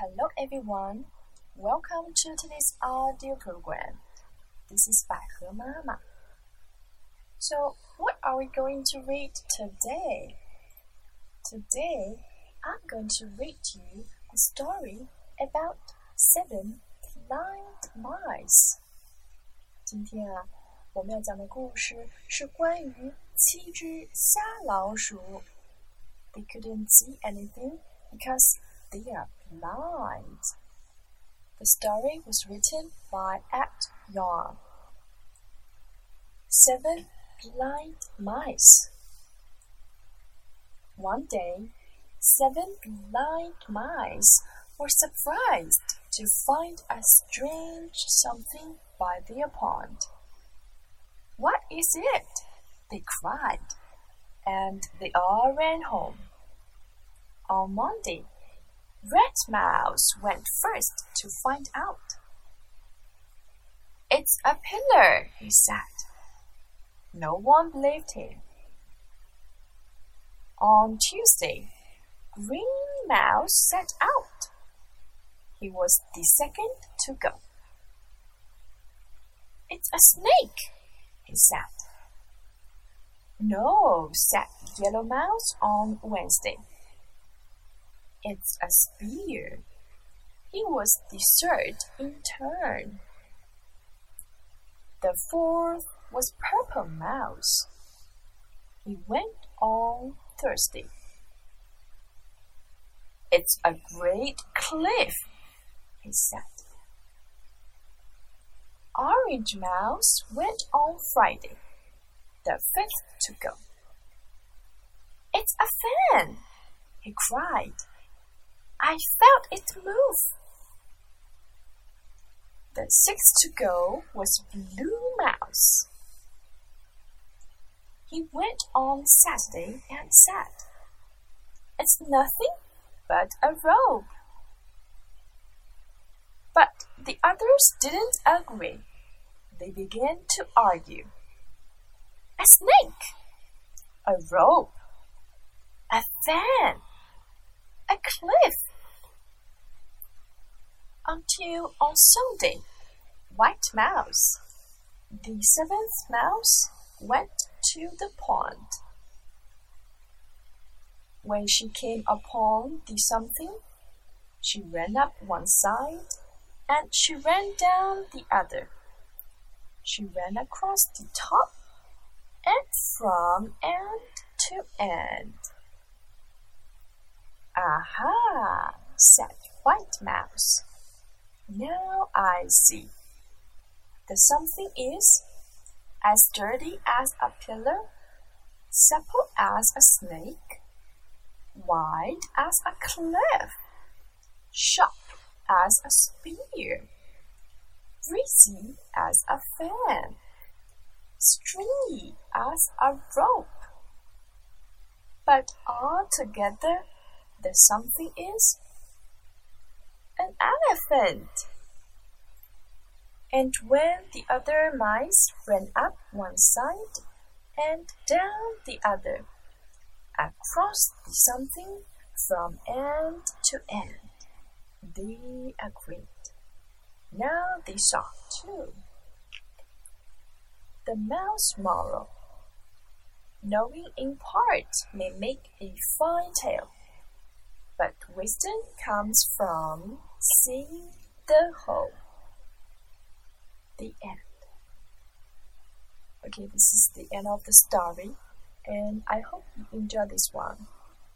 Hello everyone, welcome to today's audio program. This is 百合妈妈. So, what are we going to read today? Today, I'm going to read you a story about seven blind mice. 今天啊，我们要讲的故事是关于七只瞎老鼠。They couldn't see anything because they are blind. The story was written by Ed Young. Seven blind mice. One day, seven blind mice were surprised to find a strange something by their pond. What is it? They cried, and they all ran home. On Monday, Red Mouse went first to find out. It's a pillar, he said. No one believed him. On Tuesday, Green Mouse set out. He was the second to go. It's a snake, he said. No, said Yellow Mouse on Wednesday. It's a spear. He was third in turn. The fourth was Purple Mouse. He went on Thursday. It's a great cliff, he said. Orange Mouse went on Friday, the fifth to go. It's a fan, he cried. I felt it move. The sixth to go was Blue Mouse. He went on Saturday and said, It's nothing but a rope. But the others didn't agree. They began to argue. A snake, a rope, a fan, a cliff. Until on Sunday, White Mouse, the seventh mouse, went to the pond. When she came upon the something, she ran up one side and she ran down the other. She ran across the top and from end to end. Aha, said White Mouse. Now I see. The something is as dirty as a pillar, supple as a snake, wide as a cliff, sharp as a spear, breezy as a fan, stringy as a rope. But altogether, the something is an elephant. And when the other mice ran up one side and down the other, across something from end to end, they agreed. Now they saw too. The mouse moral. Knowing in part may make a fine tale, but wisdom comes from seeing the whole. The end. Okay, this is the end of the story, and I hope you enjoy this one.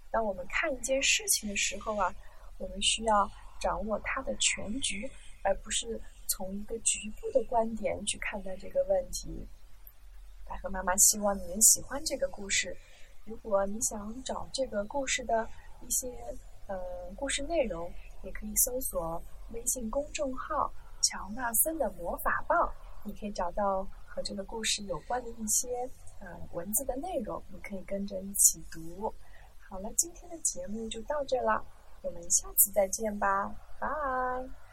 当我们看一件事情的时候啊，我们需要掌握它的全局，而不是从一个局部的观点去看待这个问题。百合妈妈希望你们喜欢这个故事。如果你想找这个故事的一些呃故事内容，也可以搜索微信公众号“乔纳森的魔法棒”，你可以找到和这个故事有关的一些呃文字的内容，你可以跟着一起读。好了，今天的节目就到这了，我们下次再见吧，拜。